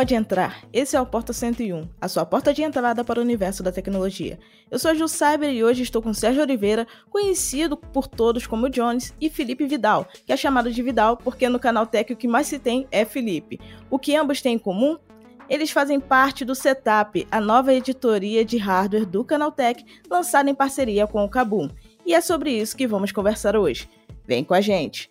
Pode entrar. Esse é o Porta 101, a sua porta de entrada para o universo da tecnologia. Eu sou a Ju Cyber e hoje estou com Sérgio Oliveira, conhecido por todos como Jones, e Felipe Vidal, que é chamado de Vidal porque no canal Tech o que mais se tem é Felipe. O que ambos têm em comum? Eles fazem parte do Setup, a nova editoria de hardware do Canaltech, lançada em parceria com o Kabum. E é sobre isso que vamos conversar hoje. Vem com a gente!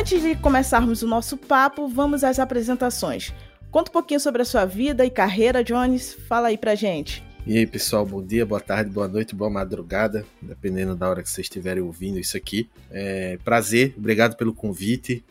antes de começarmos o nosso papo, vamos às apresentações. Conta um pouquinho sobre a sua vida e carreira, Jones. Fala aí pra gente. E aí, pessoal, bom dia, boa tarde, boa noite, boa madrugada, dependendo da hora que vocês estiverem ouvindo isso aqui. É, prazer, obrigado pelo convite.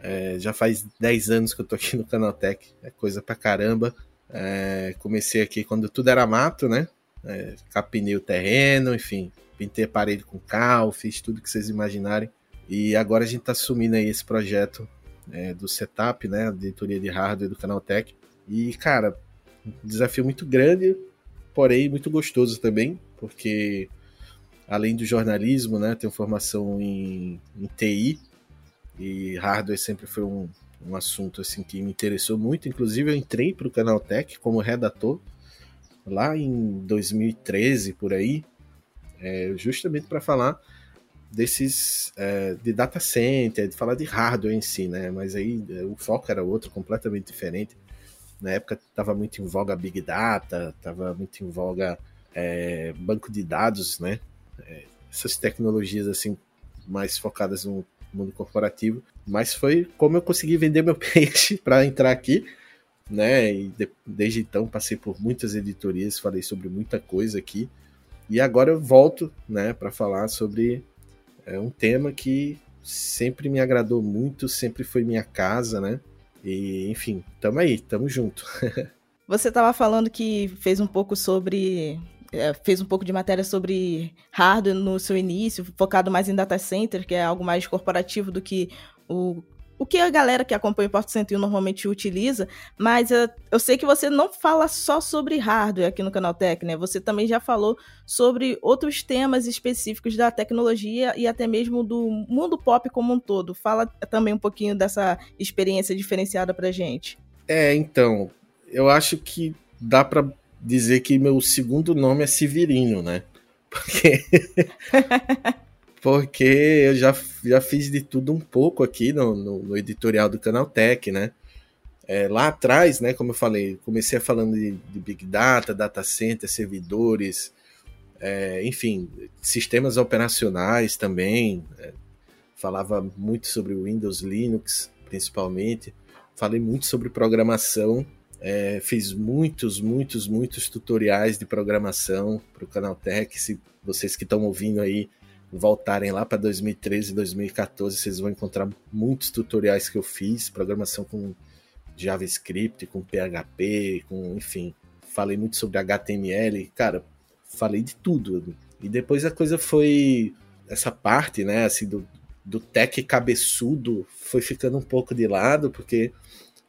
É, já faz 10 anos que eu tô aqui no Canaltech, é coisa pra caramba. É, comecei aqui quando tudo era mato, né? É, capinei o terreno, enfim, pintei parede com cal, fiz tudo que vocês imaginarem. E agora a gente está assumindo aí esse projeto é, do setup, né? Editoria de hardware do Canaltech. E, cara, um desafio muito grande, porém muito gostoso também, porque além do jornalismo, né? Tenho formação em, em TI e hardware sempre foi um, um assunto assim que me interessou muito. Inclusive, eu entrei para o Canaltech como redator lá em 2013 por aí, é, justamente para falar desses é, de data center, de falar de hardware em si, né? Mas aí é, o foco era outro, completamente diferente. Na época estava muito em voga Big Data, estava muito em voga é, banco de dados, né? É, essas tecnologias assim mais focadas no mundo corporativo. Mas foi como eu consegui vender meu peixe para entrar aqui, né? E de, desde então passei por muitas editorias, falei sobre muita coisa aqui. E agora eu volto, né, para falar sobre é um tema que sempre me agradou muito, sempre foi minha casa, né? E, enfim, tamo aí, tamo junto. Você estava falando que fez um pouco sobre. É, fez um pouco de matéria sobre hardware no seu início, focado mais em data center, que é algo mais corporativo do que o o que a galera que acompanha o Porto 101 normalmente utiliza, mas eu, eu, sei que você não fala só sobre hardware aqui no Canal Tech, né? Você também já falou sobre outros temas específicos da tecnologia e até mesmo do mundo pop como um todo. Fala também um pouquinho dessa experiência diferenciada pra gente. É, então, eu acho que dá para dizer que meu segundo nome é Severino, né? Porque porque eu já, já fiz de tudo um pouco aqui no, no, no editorial do Canaltech, né? É, lá atrás, né, como eu falei, comecei falando de, de Big Data, data center, servidores, é, enfim, sistemas operacionais também. É, falava muito sobre Windows, Linux, principalmente. Falei muito sobre programação. É, fiz muitos, muitos, muitos tutoriais de programação para o Canaltech. Se vocês que estão ouvindo aí voltarem lá para 2013, 2014, vocês vão encontrar muitos tutoriais que eu fiz, programação com JavaScript, com PHP, com, enfim, falei muito sobre HTML, cara, falei de tudo. E depois a coisa foi essa parte, né, assim do, do tech cabeçudo foi ficando um pouco de lado, porque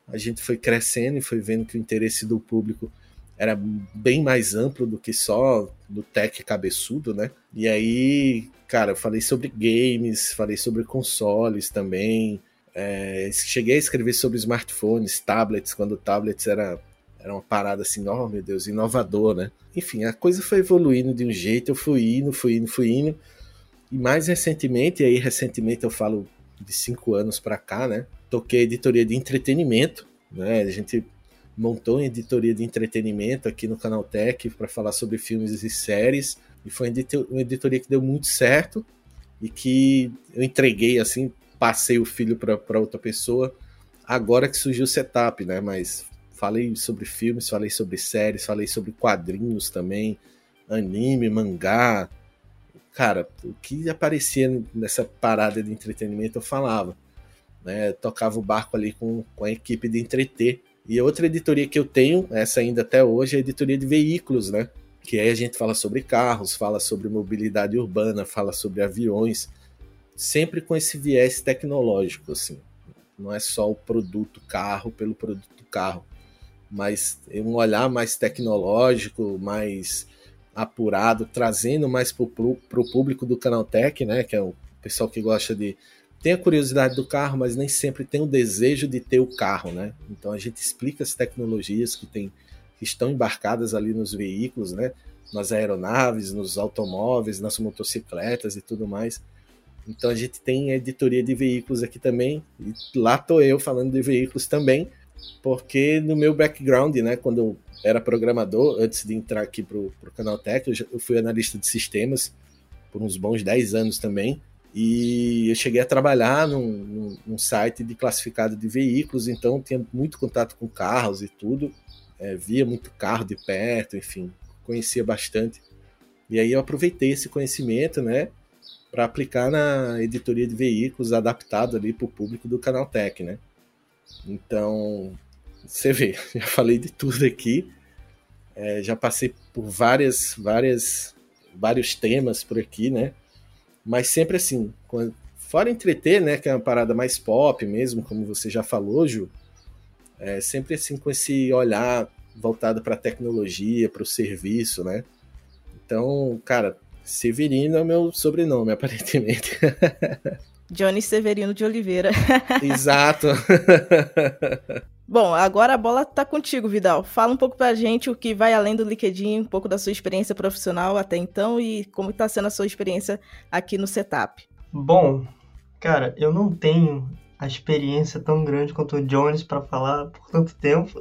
a gente foi crescendo e foi vendo que o interesse do público era bem mais amplo do que só do tech cabeçudo, né? E aí, cara, eu falei sobre games, falei sobre consoles também. É, cheguei a escrever sobre smartphones, tablets, quando tablets era, era uma parada assim, oh meu Deus, inovador, né? Enfim, a coisa foi evoluindo de um jeito, eu fui indo, fui indo, fui indo. E mais recentemente, e aí recentemente eu falo de cinco anos para cá, né? Toquei editoria de entretenimento, né? A gente montou uma editoria de entretenimento aqui no Canal Tech para falar sobre filmes e séries. E foi uma editoria que deu muito certo e que eu entreguei assim, passei o filho para outra pessoa. Agora que surgiu o setup, né? Mas falei sobre filmes, falei sobre séries, falei sobre quadrinhos também, anime, mangá. cara, o que aparecia nessa parada de entretenimento eu falava. Né? Tocava o barco ali com, com a equipe de entreter. E outra editoria que eu tenho, essa ainda até hoje, é a editoria de veículos, né? Que aí a gente fala sobre carros, fala sobre mobilidade urbana, fala sobre aviões, sempre com esse viés tecnológico, assim. Não é só o produto carro pelo produto carro, mas um olhar mais tecnológico, mais apurado, trazendo mais para o público do Canaltech, né? Que é o pessoal que gosta de. Tem a curiosidade do carro, mas nem sempre tem o desejo de ter o carro, né? Então a gente explica as tecnologias que, tem, que estão embarcadas ali nos veículos, né? Nas aeronaves, nos automóveis, nas motocicletas e tudo mais. Então a gente tem editoria de veículos aqui também, e lá tô eu falando de veículos também, porque no meu background, né, quando eu era programador, antes de entrar aqui pro, pro canal Tech, eu, já, eu fui analista de sistemas por uns bons 10 anos também, e eu cheguei a trabalhar num, num, num site de classificado de veículos, então tinha muito contato com carros e tudo, é, via muito carro de perto, enfim, conhecia bastante. E aí eu aproveitei esse conhecimento, né, para aplicar na editoria de veículos adaptado ali para o público do canal Tech, né? Então, você vê, já falei de tudo aqui, é, já passei por várias, várias, vários temas por aqui, né? Mas sempre assim, quando, fora entreter, né, que é uma parada mais pop mesmo, como você já falou, Ju, é sempre assim com esse olhar voltado para a tecnologia, para o serviço, né? Então, cara, Severino é o meu sobrenome, aparentemente. Johnny Severino de Oliveira. Exato. Bom, agora a bola tá contigo, Vidal. Fala um pouco pra gente o que vai além do LinkedIn, um pouco da sua experiência profissional até então e como tá sendo a sua experiência aqui no setup. Bom, cara, eu não tenho a experiência tão grande quanto o Jones para falar por tanto tempo,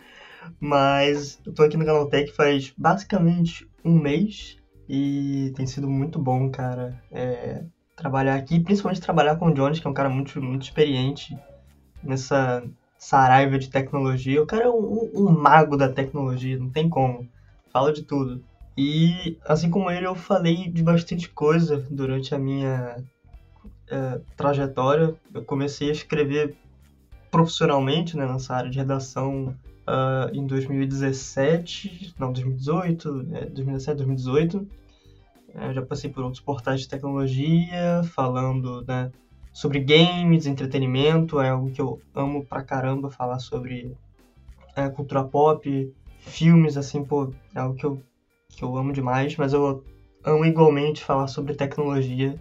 mas eu tô aqui no Canaltech faz basicamente um mês e tem sido muito bom, cara, é, trabalhar aqui, principalmente trabalhar com o Jones, que é um cara muito, muito experiente nessa saraiva de tecnologia. O cara é um, um, mago da tecnologia, não tem como. Fala de tudo. E assim como ele, eu falei de bastante coisa durante a minha é, trajetória. Eu comecei a escrever profissionalmente né, nessa área de redação uh, em 2017, não, 2018, é, 2017, 2018. Eu já passei por outros portais de tecnologia, falando né, sobre games, entretenimento, é algo que eu amo pra caramba falar sobre é, cultura pop, filmes, assim, pô, é algo que eu, que eu amo demais, mas eu amo igualmente falar sobre tecnologia,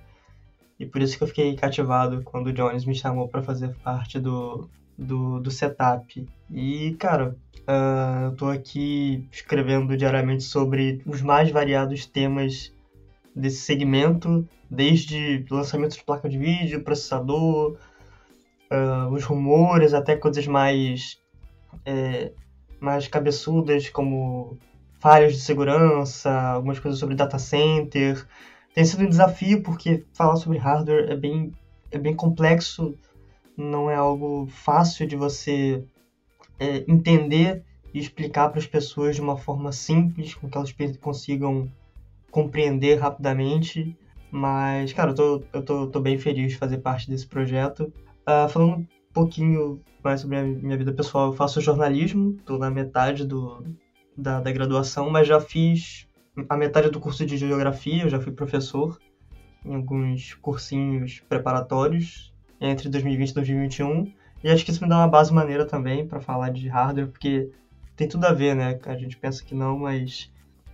e por isso que eu fiquei cativado quando o Jones me chamou para fazer parte do, do, do setup. E, cara, uh, eu tô aqui escrevendo diariamente sobre os mais variados temas desse segmento, desde lançamento de placa de vídeo, processador, uh, os rumores, até coisas mais, é, mais cabeçudas, como falhas de segurança, algumas coisas sobre data center. Tem sido um desafio porque falar sobre hardware é bem, é bem complexo, não é algo fácil de você é, entender e explicar para as pessoas de uma forma simples, com que elas consigam compreender rapidamente. Mas, cara, eu tô, eu tô, tô bem feliz de fazer parte desse projeto. Uh, falando um pouquinho mais sobre a minha vida pessoal, eu faço jornalismo, tô na metade do, da, da graduação, mas já fiz a metade do curso de geografia, eu já fui professor em alguns cursinhos preparatórios entre 2020 e 2021. E acho que isso me dá uma base maneira também para falar de hardware, porque tem tudo a ver, né? A gente pensa que não, mas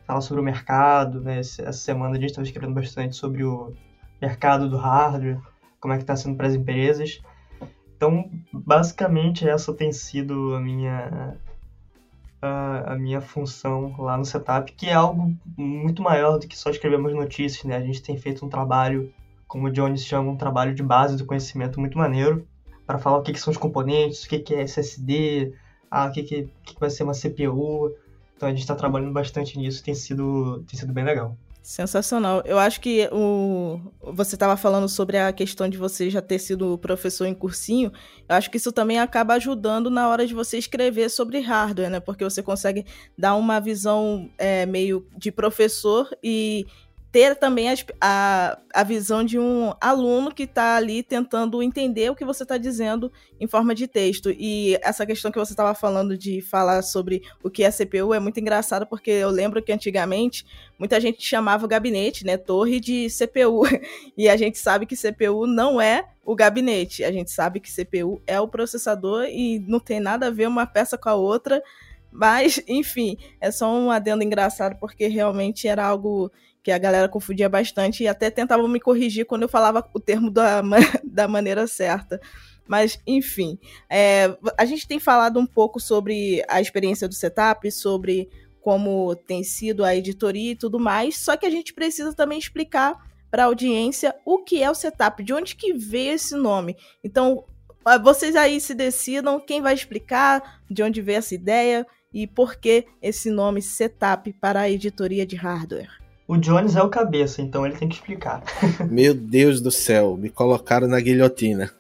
fala sobre o mercado, né? Essa semana a gente estava escrevendo bastante sobre o mercado do hardware, como é que está sendo para as empresas. Então, basicamente, essa tem sido a minha a, a, minha função lá no setup, que é algo muito maior do que só escrevermos notícias, né? A gente tem feito um trabalho, como o Jones chama, um trabalho de base do conhecimento muito maneiro, para falar o que, que, são os componentes, o que, que é SSD, ah, o que, que, que vai ser uma CPU, então a gente está trabalhando bastante nisso, tem sido, tem sido bem legal. Sensacional. Eu acho que o você estava falando sobre a questão de você já ter sido professor em cursinho. Eu acho que isso também acaba ajudando na hora de você escrever sobre hardware, né? Porque você consegue dar uma visão é, meio de professor e ter também a, a, visão de um aluno que está ali tentando entender o que você está dizendo em forma de texto. E essa questão que você estava falando de falar sobre o que é CPU é muito engraçado, porque eu lembro que antigamente muita gente chamava o gabinete, né, torre de CPU. E a gente sabe que CPU não é o gabinete. A gente sabe que CPU é o processador e não tem nada a ver uma peça com a outra. Mas, enfim, é só um adendo engraçado, porque realmente era algo que a galera confundia bastante e até tentavam me corrigir quando eu falava o termo da, da maneira certa. Mas, enfim, é, a gente tem falado um pouco sobre a experiência do setup, sobre como tem sido a editoria e tudo mais, só que a gente precisa também explicar para a audiência o que é o setup, de onde que veio esse nome. Então, vocês aí se decidam quem vai explicar de onde veio essa ideia e por que esse nome setup para a editoria de hardware. O Jones é o cabeça, então ele tem que explicar. Meu Deus do céu, me colocaram na guilhotina.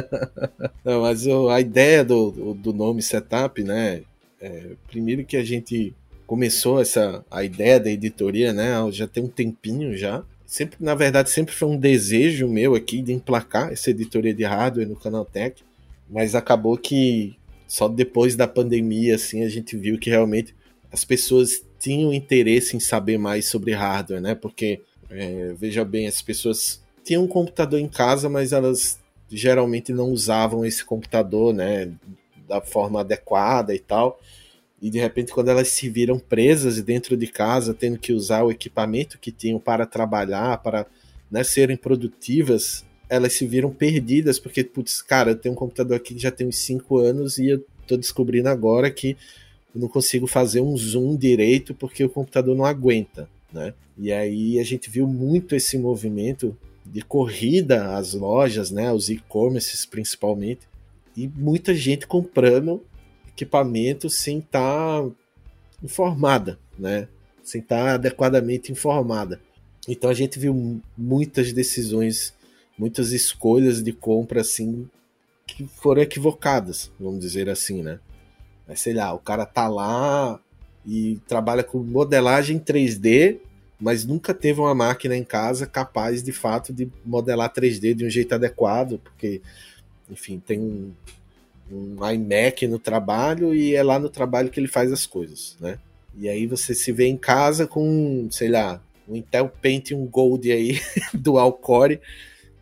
Não, mas a ideia do, do nome setup, né? É, primeiro que a gente começou essa a ideia da editoria, né? Já tem um tempinho já. Sempre, na verdade, sempre foi um desejo meu aqui de emplacar essa editoria de hardware no Canal Tech, mas acabou que só depois da pandemia assim a gente viu que realmente as pessoas tinham interesse em saber mais sobre hardware, né? Porque, é, veja bem, as pessoas tinham um computador em casa, mas elas geralmente não usavam esse computador, né? Da forma adequada e tal. E de repente, quando elas se viram presas dentro de casa, tendo que usar o equipamento que tinham para trabalhar, para né, serem produtivas, elas se viram perdidas, porque, putz, cara, eu tenho um computador aqui que já tem uns 5 anos e eu tô descobrindo agora que eu não consigo fazer um zoom direito porque o computador não aguenta, né? E aí a gente viu muito esse movimento de corrida às lojas, né, os e-commerces principalmente, e muita gente comprando equipamento sem estar tá informada, né? Sem estar tá adequadamente informada. Então a gente viu muitas decisões, muitas escolhas de compra assim que foram equivocadas, vamos dizer assim, né? Mas sei lá, o cara tá lá e trabalha com modelagem 3D, mas nunca teve uma máquina em casa capaz de fato de modelar 3D de um jeito adequado, porque, enfim, tem um, um iMac no trabalho e é lá no trabalho que ele faz as coisas, né? E aí você se vê em casa com, sei lá, um Intel Pentium Gold aí, dual core,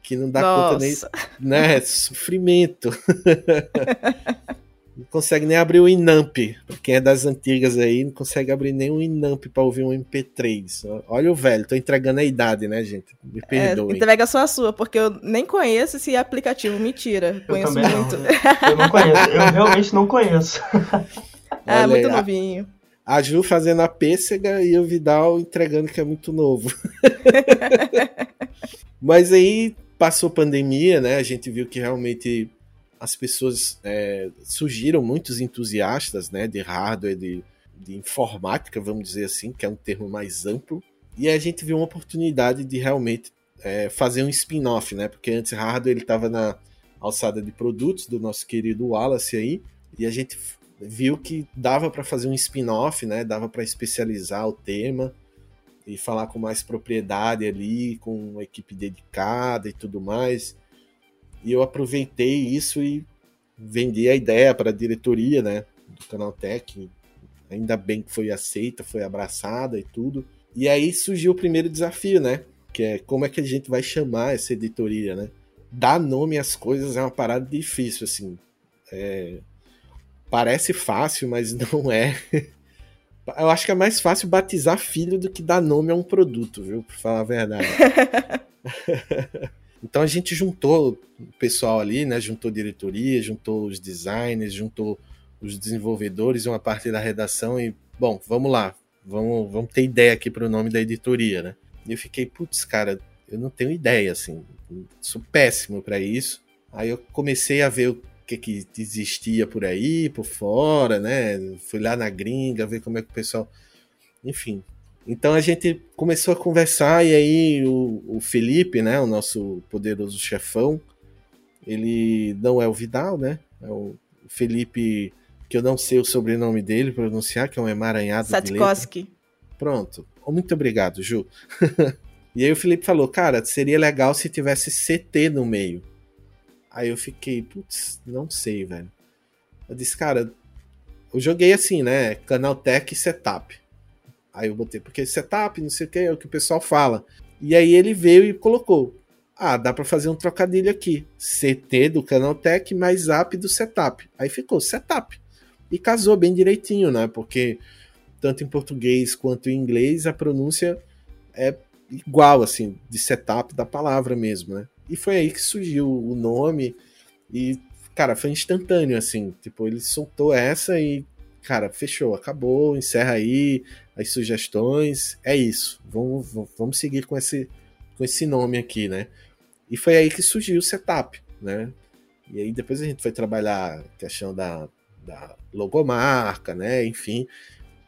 que não dá Nossa. conta nem, né, sofrimento. Não consegue nem abrir o Inamp. Pra quem é das antigas aí, não consegue abrir nem o Inamp pra ouvir um MP3. Olha o velho, tô entregando a idade, né, gente? Me perdoe. É, entrega só a sua, porque eu nem conheço esse aplicativo. Mentira. Eu conheço muito. Não. Eu não conheço. Eu realmente não conheço. é, muito novinho. A Ju fazendo a pêssega e o Vidal entregando que é muito novo. Mas aí passou pandemia, né? A gente viu que realmente as pessoas é, surgiram muitos entusiastas né, de hardware, de, de informática, vamos dizer assim, que é um termo mais amplo, e a gente viu uma oportunidade de realmente é, fazer um spin-off, né? Porque antes hardware ele estava na alçada de produtos do nosso querido Wallace aí, e a gente viu que dava para fazer um spin-off, né? Dava para especializar o tema e falar com mais propriedade ali, com uma equipe dedicada e tudo mais. E eu aproveitei isso e vendi a ideia para a diretoria, né, do Canal Tech. Ainda bem que foi aceita, foi abraçada e tudo. E aí surgiu o primeiro desafio, né? Que é como é que a gente vai chamar essa editoria, né? Dar nome às coisas é uma parada difícil, assim. É... Parece fácil, mas não é. Eu acho que é mais fácil batizar filho do que dar nome a um produto, viu? Pra falar a verdade. Então a gente juntou o pessoal ali, né? Juntou diretoria, juntou os designers, juntou os desenvolvedores e uma parte da redação e, bom, vamos lá, vamos, vamos ter ideia aqui para o nome da editoria, né? E eu fiquei, putz, cara, eu não tenho ideia, assim, sou péssimo para isso. Aí eu comecei a ver o que, que existia por aí, por fora, né? Fui lá na gringa, ver como é que o pessoal. Enfim, então a gente começou a conversar e aí o, o Felipe, né, o nosso poderoso chefão, ele não é o Vidal, né? É o Felipe, que eu não sei o sobrenome dele pronunciar, que é um emaranhado Satkowski. Pronto. muito obrigado, Ju. e aí o Felipe falou, cara, seria legal se tivesse CT no meio. Aí eu fiquei, putz, não sei, velho. Eu disse, cara, eu joguei assim, né? Canaltech Setup. Aí eu botei, porque setup, não sei o que, é o que o pessoal fala. E aí ele veio e colocou. Ah, dá para fazer um trocadilho aqui. CT do Canaltech mais app do setup. Aí ficou setup. E casou bem direitinho, né? Porque tanto em português quanto em inglês a pronúncia é igual, assim, de setup da palavra mesmo, né? E foi aí que surgiu o nome. E, cara, foi instantâneo, assim. Tipo, ele soltou essa e cara, fechou, acabou, encerra aí as sugestões, é isso. Vamos, vamos seguir com esse, com esse nome aqui, né? E foi aí que surgiu o setup, né? E aí depois a gente foi trabalhar a questão da, da logomarca, né? Enfim.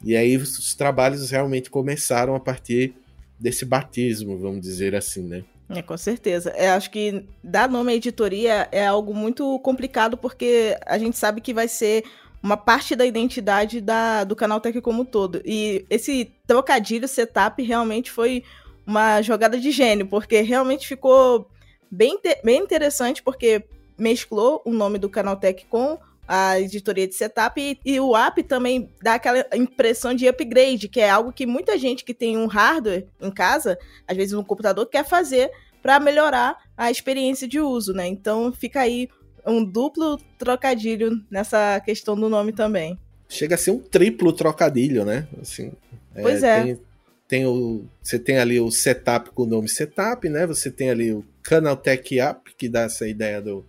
E aí os trabalhos realmente começaram a partir desse batismo, vamos dizer assim, né? É, com certeza. É, acho que dar nome à editoria é algo muito complicado porque a gente sabe que vai ser uma parte da identidade da, do canal Tech como um todo. E esse trocadilho setup realmente foi uma jogada de gênio, porque realmente ficou bem, bem interessante, porque mesclou o nome do canal Tech com a editoria de setup e, e, o app também dá aquela impressão de upgrade, que é algo que muita gente que tem um hardware em casa, às vezes no computador, quer fazer para melhorar a experiência de uso, né? Então fica aí um duplo trocadilho nessa questão do nome também. Chega a ser um triplo trocadilho, né? Assim, pois é. é. Tem, tem, o, você tem ali o setup com o nome setup, né? Você tem ali o Canaltech App, que dá essa ideia do,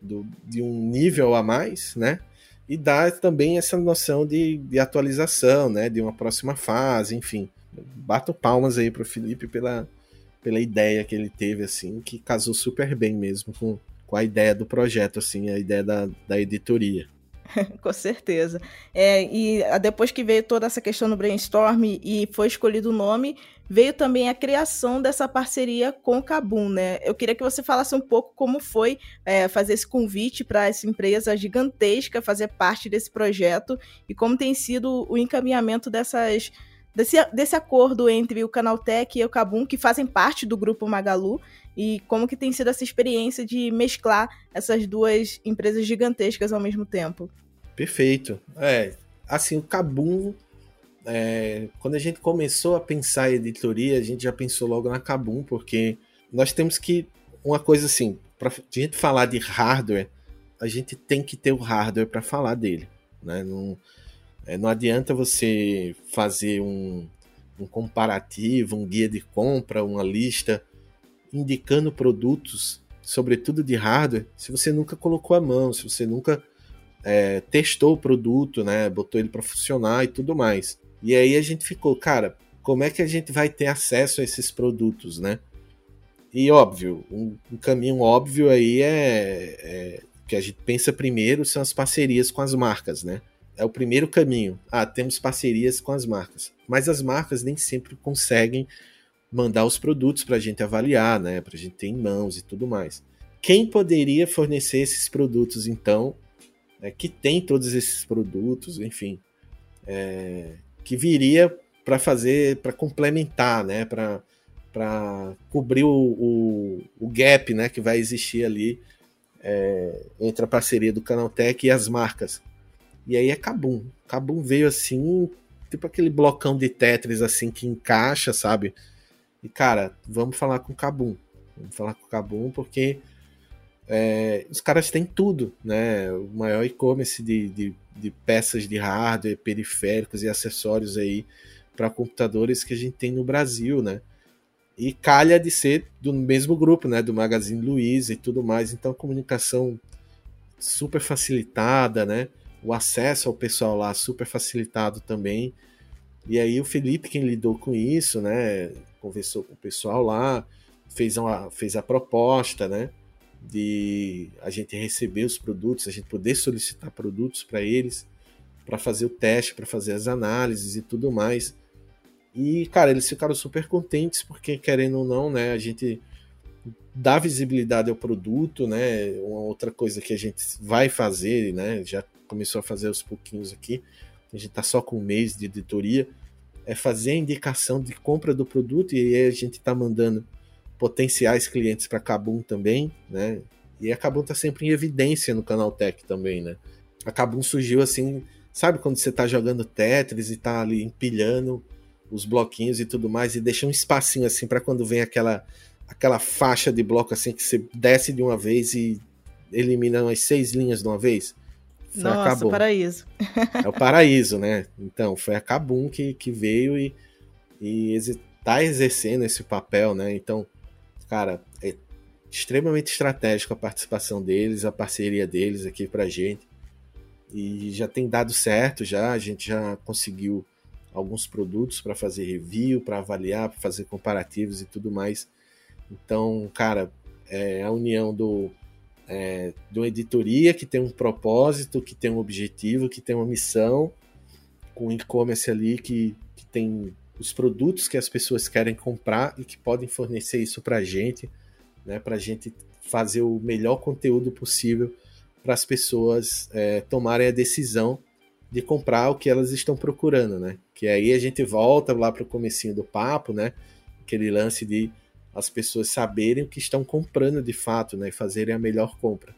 do, de um nível a mais, né? E dá também essa noção de, de atualização, né? De uma próxima fase, enfim. Bato palmas aí pro Felipe pela, pela ideia que ele teve, assim, que casou super bem mesmo com, com a ideia do projeto, assim, a ideia da, da editoria. com certeza. É, e depois que veio toda essa questão no brainstorm e foi escolhido o nome, veio também a criação dessa parceria com o Kabum, né? Eu queria que você falasse um pouco como foi é, fazer esse convite para essa empresa gigantesca fazer parte desse projeto e como tem sido o encaminhamento dessas desse, desse acordo entre o Canaltech e o Kabum, que fazem parte do grupo Magalu, e como que tem sido essa experiência de mesclar essas duas empresas gigantescas ao mesmo tempo. Perfeito. É, assim, o Kabum, é, quando a gente começou a pensar em editoria, a gente já pensou logo na Kabum, porque nós temos que, uma coisa assim, para a gente falar de hardware, a gente tem que ter o hardware para falar dele, né? Não, é, não adianta você fazer um, um comparativo, um guia de compra, uma lista indicando produtos, sobretudo de hardware, se você nunca colocou a mão, se você nunca é, testou o produto, né, botou ele para funcionar e tudo mais. E aí a gente ficou, cara, como é que a gente vai ter acesso a esses produtos, né? E óbvio, um, um caminho óbvio aí é, é que a gente pensa primeiro são as parcerias com as marcas, né? É o primeiro caminho. Ah, temos parcerias com as marcas. Mas as marcas nem sempre conseguem mandar os produtos para a gente avaliar, né? Para a gente ter em mãos e tudo mais. Quem poderia fornecer esses produtos, então, é, que tem todos esses produtos, enfim, é, que viria para fazer, para complementar, né? Para para cobrir o, o, o, gap, né? Que vai existir ali é, entre a parceria do Canaltech e as marcas. E aí é Kabum. Kabum veio assim, tipo aquele blocão de Tetris assim que encaixa, sabe? E cara, vamos falar com o Kabum. Vamos falar com o Kabum porque é, os caras têm tudo, né? O maior e-commerce de, de, de, peças de hardware, periféricos e acessórios aí para computadores que a gente tem no Brasil, né? E calha de ser do mesmo grupo, né? Do Magazine Luiza e tudo mais. Então, comunicação super facilitada, né? O acesso ao pessoal lá super facilitado também. E aí o Felipe, quem lidou com isso, né? Conversou com o pessoal lá, fez, uma, fez a proposta, né? De a gente receber os produtos, a gente poder solicitar produtos para eles, para fazer o teste, para fazer as análises e tudo mais. E, cara, eles ficaram super contentes, porque, querendo ou não, né, a gente dá visibilidade ao produto, né? Uma outra coisa que a gente vai fazer, né? Já começou a fazer aos pouquinhos aqui. A gente tá só com um mês de editoria é fazer a indicação de compra do produto e aí a gente está mandando potenciais clientes para Kabum também, né? E a Kabum está sempre em evidência no canal Tech também, né? A Kabum surgiu assim, sabe quando você está jogando Tetris e está ali empilhando os bloquinhos e tudo mais e deixa um espacinho assim para quando vem aquela aquela faixa de bloco assim que você desce de uma vez e elimina umas seis linhas de uma vez. Foi Nossa, paraíso. É o paraíso, né? Então, foi a Kabum que, que veio e, e está exercendo esse papel, né? Então, cara, é extremamente estratégico a participação deles, a parceria deles aqui pra gente. E já tem dado certo já, a gente já conseguiu alguns produtos para fazer review, para avaliar, para fazer comparativos e tudo mais. Então, cara, é a união do é, de uma editoria que tem um propósito, que tem um objetivo, que tem uma missão, com e-commerce ali que, que tem os produtos que as pessoas querem comprar e que podem fornecer isso para a gente, né, para a gente fazer o melhor conteúdo possível para as pessoas é, tomarem a decisão de comprar o que elas estão procurando, né? Que aí a gente volta lá para o comecinho do papo, né? Aquele lance de as pessoas saberem o que estão comprando de fato, né? E fazerem a melhor compra.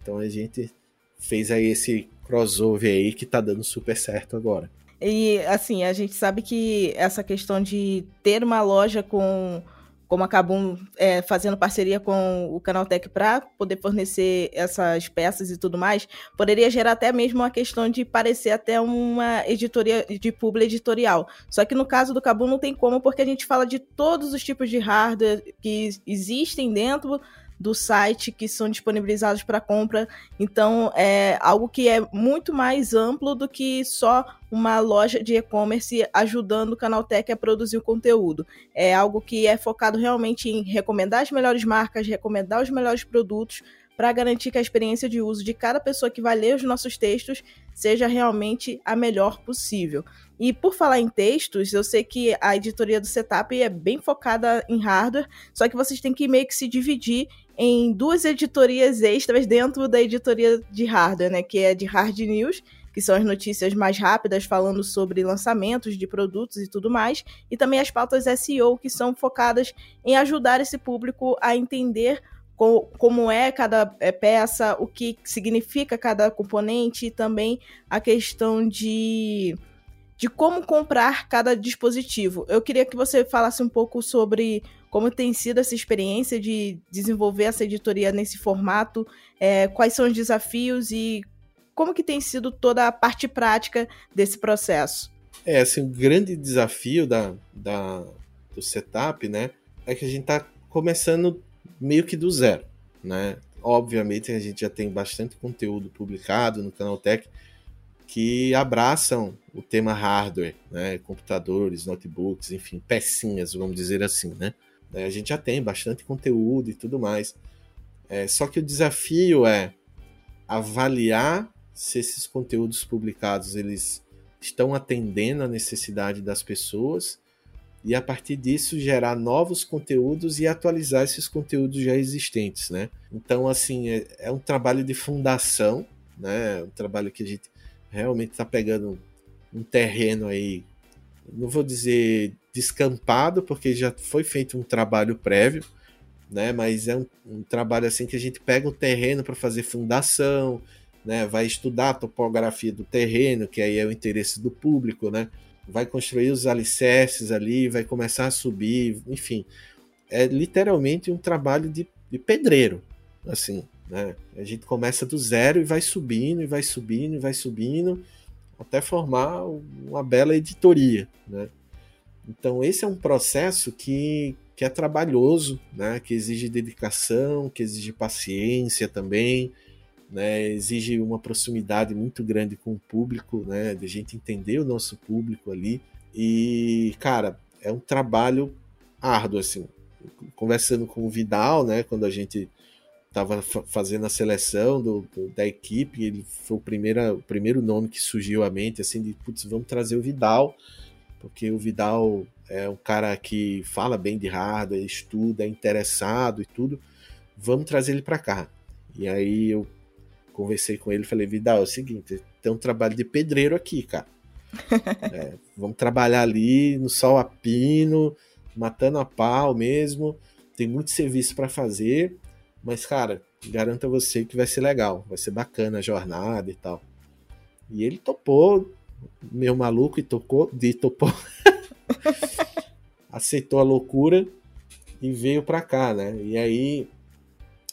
Então a gente fez aí esse crossover aí que tá dando super certo agora. E assim, a gente sabe que essa questão de ter uma loja com como acabam é, fazendo parceria com o Canaltech para poder fornecer essas peças e tudo mais, poderia gerar até mesmo uma questão de parecer até uma editoria de publi editorial. Só que no caso do Cabum não tem como, porque a gente fala de todos os tipos de hardware que existem dentro do site que são disponibilizados para compra. Então, é algo que é muito mais amplo do que só uma loja de e-commerce ajudando o Canaltech a produzir o conteúdo. É algo que é focado realmente em recomendar as melhores marcas, recomendar os melhores produtos para garantir que a experiência de uso de cada pessoa que vai ler os nossos textos seja realmente a melhor possível. E por falar em textos, eu sei que a editoria do Setup é bem focada em hardware, só que vocês têm que meio que se dividir em duas editorias extras dentro da editoria de hardware, né? Que é de Hard News, que são as notícias mais rápidas falando sobre lançamentos de produtos e tudo mais, e também as pautas SEO, que são focadas em ajudar esse público a entender como é cada é, peça, o que significa cada componente e também a questão de de como comprar cada dispositivo. Eu queria que você falasse um pouco sobre como tem sido essa experiência de desenvolver essa editoria nesse formato, é, quais são os desafios e como que tem sido toda a parte prática desse processo. É, assim, o grande desafio da, da, do setup, né, é que a gente está começando meio que do zero, né? Obviamente a gente já tem bastante conteúdo publicado no canal Tech, que abraçam o tema hardware, né? computadores, notebooks, enfim, pecinhas, vamos dizer assim, né? A gente já tem bastante conteúdo e tudo mais. É, só que o desafio é avaliar se esses conteúdos publicados eles estão atendendo a necessidade das pessoas e a partir disso gerar novos conteúdos e atualizar esses conteúdos já existentes, né? Então, assim, é, é um trabalho de fundação, né? Um trabalho que a gente realmente está pegando um terreno aí, não vou dizer descampado, porque já foi feito um trabalho prévio, né? Mas é um, um trabalho assim que a gente pega o terreno para fazer fundação, né? Vai estudar a topografia do terreno, que aí é o interesse do público, né? Vai construir os alicerces ali, vai começar a subir, enfim. É literalmente um trabalho de, de pedreiro, assim, né? A gente começa do zero e vai subindo, e vai subindo, e vai subindo, até formar uma bela editoria. Né? Então, esse é um processo que, que é trabalhoso, né? que exige dedicação, que exige paciência também, né? exige uma proximidade muito grande com o público, né? de a gente entender o nosso público ali. E, cara, é um trabalho árduo, assim. Conversando com o Vidal, né, quando a gente estava fazendo a seleção do, do, da equipe, ele foi o primeiro, o primeiro nome que surgiu à mente, assim, de, putz, vamos trazer o Vidal, porque o Vidal é um cara que fala bem de hardware, estuda, é interessado e tudo, vamos trazer ele para cá. E aí eu conversei com ele, falei, Vidal, é o seguinte, tem um trabalho de pedreiro aqui, cara. é, vamos trabalhar ali no sol a pino, matando a pau mesmo. Tem muito serviço para fazer, mas cara, garanto a você que vai ser legal, vai ser bacana a jornada e tal. E ele topou, meu maluco, e tocou, de topou, aceitou a loucura e veio para cá, né? E aí,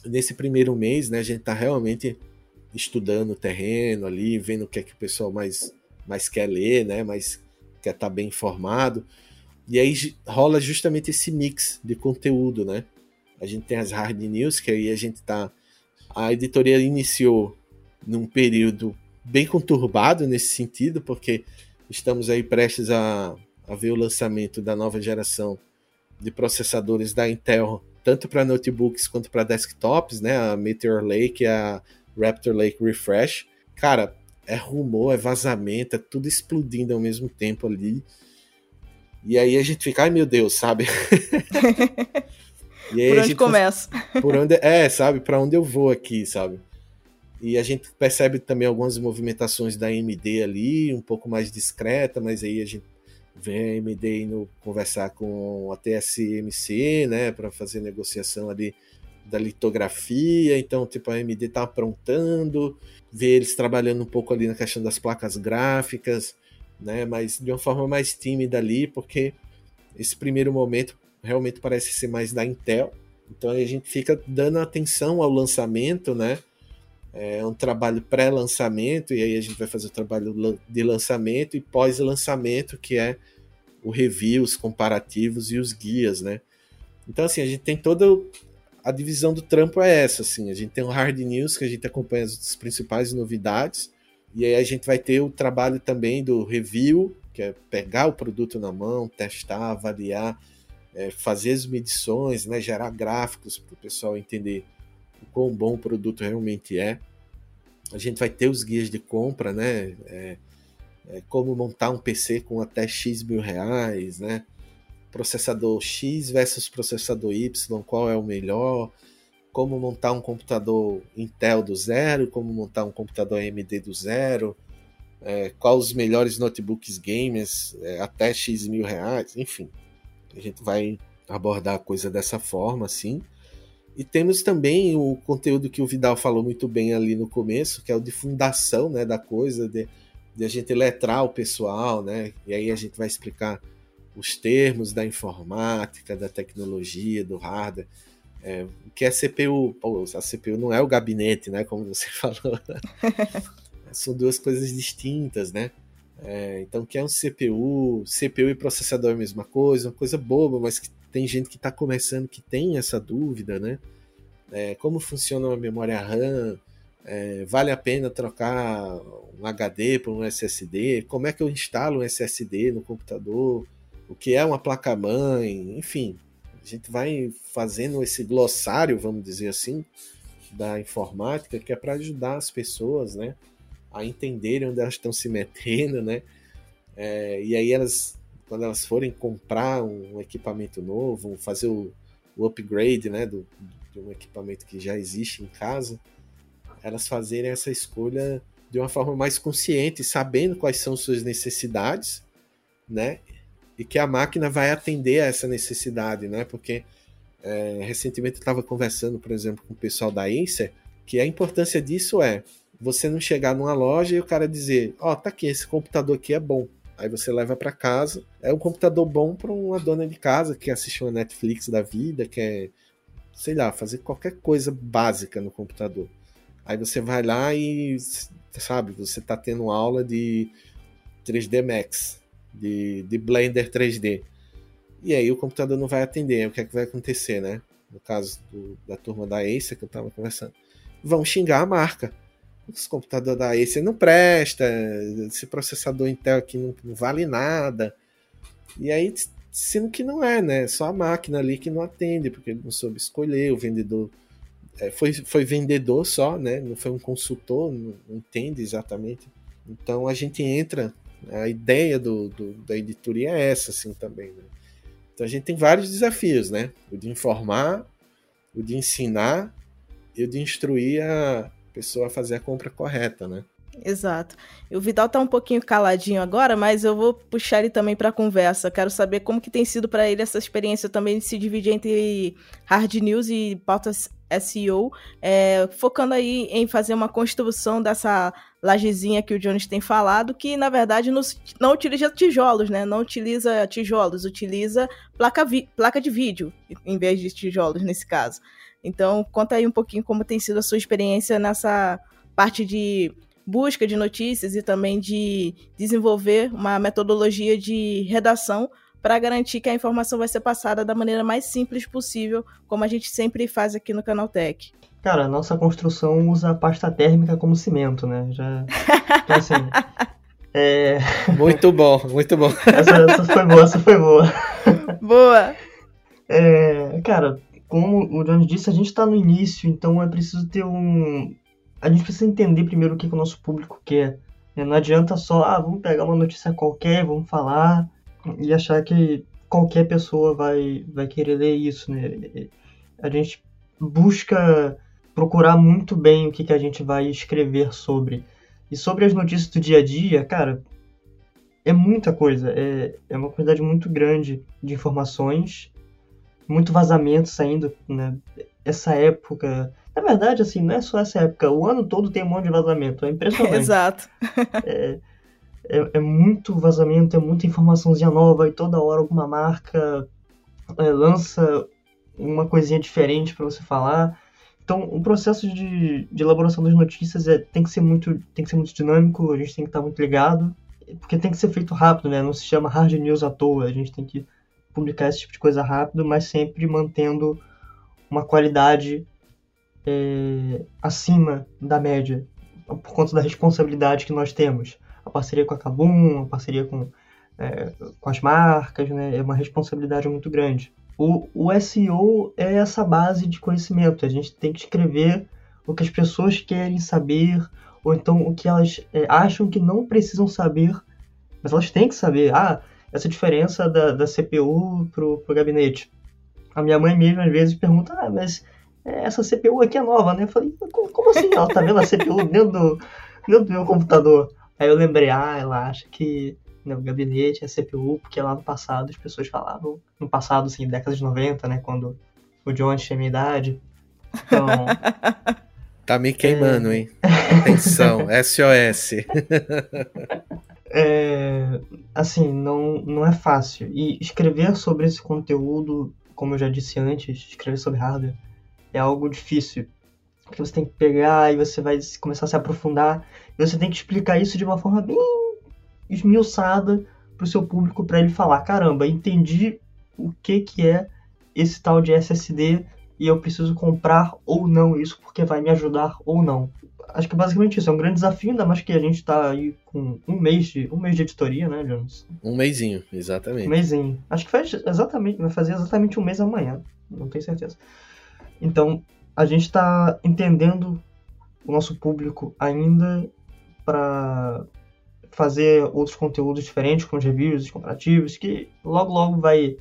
nesse primeiro mês, né, a gente tá realmente estudando o terreno ali, vendo o que é que o pessoal mais, mais quer ler, né? Mais quer estar tá bem informado. E aí rola justamente esse mix de conteúdo, né? A gente tem as hard news, que aí a gente tá. A editoria iniciou num período bem conturbado nesse sentido, porque estamos aí prestes a, a ver o lançamento da nova geração de processadores da Intel, tanto para notebooks quanto para desktops, né? A Meteor Lake e a Raptor Lake Refresh. Cara, é rumor, é vazamento, é tudo explodindo ao mesmo tempo ali. E aí a gente fica, ai meu Deus, sabe? e aí por onde começa? Por onde, é, sabe? Para onde eu vou aqui, sabe? E a gente percebe também algumas movimentações da AMD ali, um pouco mais discreta, mas aí a gente vê a AMD indo conversar com a TSMC, né, para fazer negociação ali da litografia, então tipo a AMD tá aprontando, ver eles trabalhando um pouco ali na questão das placas gráficas, né, mas de uma forma mais tímida ali, porque esse primeiro momento realmente parece ser mais da Intel, então a gente fica dando atenção ao lançamento, né, é um trabalho pré-lançamento, e aí a gente vai fazer o trabalho de lançamento e pós-lançamento, que é o review, os comparativos e os guias, né? Então, assim, a gente tem toda a divisão do trampo é essa, assim. A gente tem o hard news, que a gente acompanha as principais novidades, e aí a gente vai ter o trabalho também do review, que é pegar o produto na mão, testar, avaliar, é, fazer as medições, né, gerar gráficos para o pessoal entender o quão bom o produto realmente é. A gente vai ter os guias de compra, né? É, é, como montar um PC com até X mil reais, né? Processador X versus processador Y, qual é o melhor? Como montar um computador Intel do zero, como montar um computador AMD do zero, é, quais os melhores notebooks gamers é, até X mil reais, enfim. A gente vai abordar a coisa dessa forma, assim. E temos também o conteúdo que o Vidal falou muito bem ali no começo, que é o de fundação né, da coisa, de, de a gente letrar o pessoal, né? E aí a gente vai explicar os termos da informática, da tecnologia, do hardware. É, o que é CPU? Pô, a CPU não é o gabinete, né? Como você falou. São duas coisas distintas, né? É, então, o que é um CPU? CPU e processador é a mesma coisa, uma coisa boba, mas que tem gente que está começando que tem essa dúvida, né? É, como funciona uma memória RAM? É, vale a pena trocar um HD por um SSD? Como é que eu instalo um SSD no computador? O que é uma placa-mãe? Enfim, a gente vai fazendo esse glossário, vamos dizer assim, da informática, que é para ajudar as pessoas, né? A entenderem onde elas estão se metendo, né? É, e aí elas quando elas forem comprar um equipamento novo, fazer o, o upgrade né, do, de um equipamento que já existe em casa, elas fazerem essa escolha de uma forma mais consciente, sabendo quais são suas necessidades, né? E que a máquina vai atender a essa necessidade, né? Porque é, recentemente eu estava conversando, por exemplo, com o pessoal da Acer, que a importância disso é você não chegar numa loja e o cara dizer, ó, oh, tá aqui, esse computador aqui é bom. Aí você leva para casa. É um computador bom para uma dona de casa que assiste uma Netflix da vida, quer, sei lá, fazer qualquer coisa básica no computador. Aí você vai lá e, sabe, você tá tendo aula de 3D Max, de, de Blender 3D. E aí o computador não vai atender. O que é que vai acontecer, né? No caso do, da turma da Acer que eu tava conversando. Vão xingar a marca esse computador da Acer não presta, esse processador Intel aqui não, não, vale nada. E aí, sendo que não é, né? Só a máquina ali que não atende, porque ele não soube escolher, o vendedor é, foi, foi vendedor só, né? Não foi um consultor, não, não entende exatamente. Então a gente entra, a ideia do, do, da editoria é essa, assim, também, né? Então a gente tem vários desafios, né? O de informar, o de ensinar e o de instruir a, pessoa a fazer a compra correta, né? Exato. O Vidal tá um pouquinho caladinho agora, mas eu vou puxar ele também para conversa. Quero saber como que tem sido para ele essa experiência também de se dividir entre hard news e pautas SEO, é, focando aí em fazer uma construção dessa lajezinha que o Jones tem falado, que na verdade não utiliza tijolos, né? Não utiliza tijolos, utiliza placa, placa de vídeo em vez de tijolos nesse caso. Então, conta aí um pouquinho como tem sido a sua experiência nessa parte de busca de notícias e também de desenvolver uma metodologia de redação para garantir que a informação vai ser passada da maneira mais simples possível, como a gente sempre faz aqui no Canal Tech. Cara, a nossa construção usa a pasta térmica como cimento, né? Já, já assim. É... Muito bom, muito bom. Essa, essa, foi boa, essa foi boa. Boa! É, cara, como o Johnny disse, a gente está no início, então é preciso ter um, a gente precisa entender primeiro o que, que o nosso público quer. Né? Não adianta só, ah, vamos pegar uma notícia qualquer, vamos falar e achar que qualquer pessoa vai, vai querer ler isso, né? A gente busca procurar muito bem o que, que a gente vai escrever sobre. E sobre as notícias do dia a dia, cara, é muita coisa. É, é uma quantidade muito grande de informações, muito vazamento saindo, né? Essa época na verdade, assim, não é só essa época. O ano todo tem um monte de vazamento. É impressionante. Exato. é, é, é, muito vazamento, é muita informaçãozinha nova e toda hora alguma marca é, lança uma coisinha diferente para você falar. Então, o processo de, de elaboração das notícias é, tem, que ser muito, tem que ser muito dinâmico, a gente tem que estar muito ligado, porque tem que ser feito rápido, né? Não se chama hard news à toa, a gente tem que publicar esse tipo de coisa rápido, mas sempre mantendo uma qualidade é, acima da média, por conta da responsabilidade que nós temos. A parceria com a Kabum, a parceria com, é, com as marcas, né, é uma responsabilidade muito grande. O, o SEO é essa base de conhecimento, a gente tem que escrever o que as pessoas querem saber, ou então o que elas é, acham que não precisam saber, mas elas têm que saber. Ah, essa diferença da, da CPU pro, pro gabinete. A minha mãe mesmo às vezes pergunta, ah, mas é, essa CPU aqui é nova, né? Eu falei, como assim? Ela tá vendo a CPU dentro do, dentro do meu computador? Aí eu lembrei, ah, ela acha que né, o gabinete é CPU, porque lá no passado as pessoas falavam, no passado, assim, décadas de 90, né? Quando o John tinha minha idade. Então. Tá me queimando, é... hein? Atenção, SOS. é, assim, não, não é fácil. E escrever sobre esse conteúdo, como eu já disse antes, escrever sobre hardware, é algo difícil. Porque você tem que pegar e você vai começar a se aprofundar. E você tem que explicar isso de uma forma bem esmiuçada para o seu público para ele falar: caramba, entendi o que, que é esse tal de SSD e eu preciso comprar ou não isso porque vai me ajudar ou não. Acho que basicamente isso é um grande desafio, ainda mais que a gente está aí com um mês de um mês de editoria, né, Jones? Um mêsinho, exatamente. Um mêsinho. Acho que faz exatamente, vai fazer exatamente um mês amanhã, não tenho certeza. Então, a gente está entendendo o nosso público ainda para fazer outros conteúdos diferentes, com os reviews, os comparativos, que logo logo vai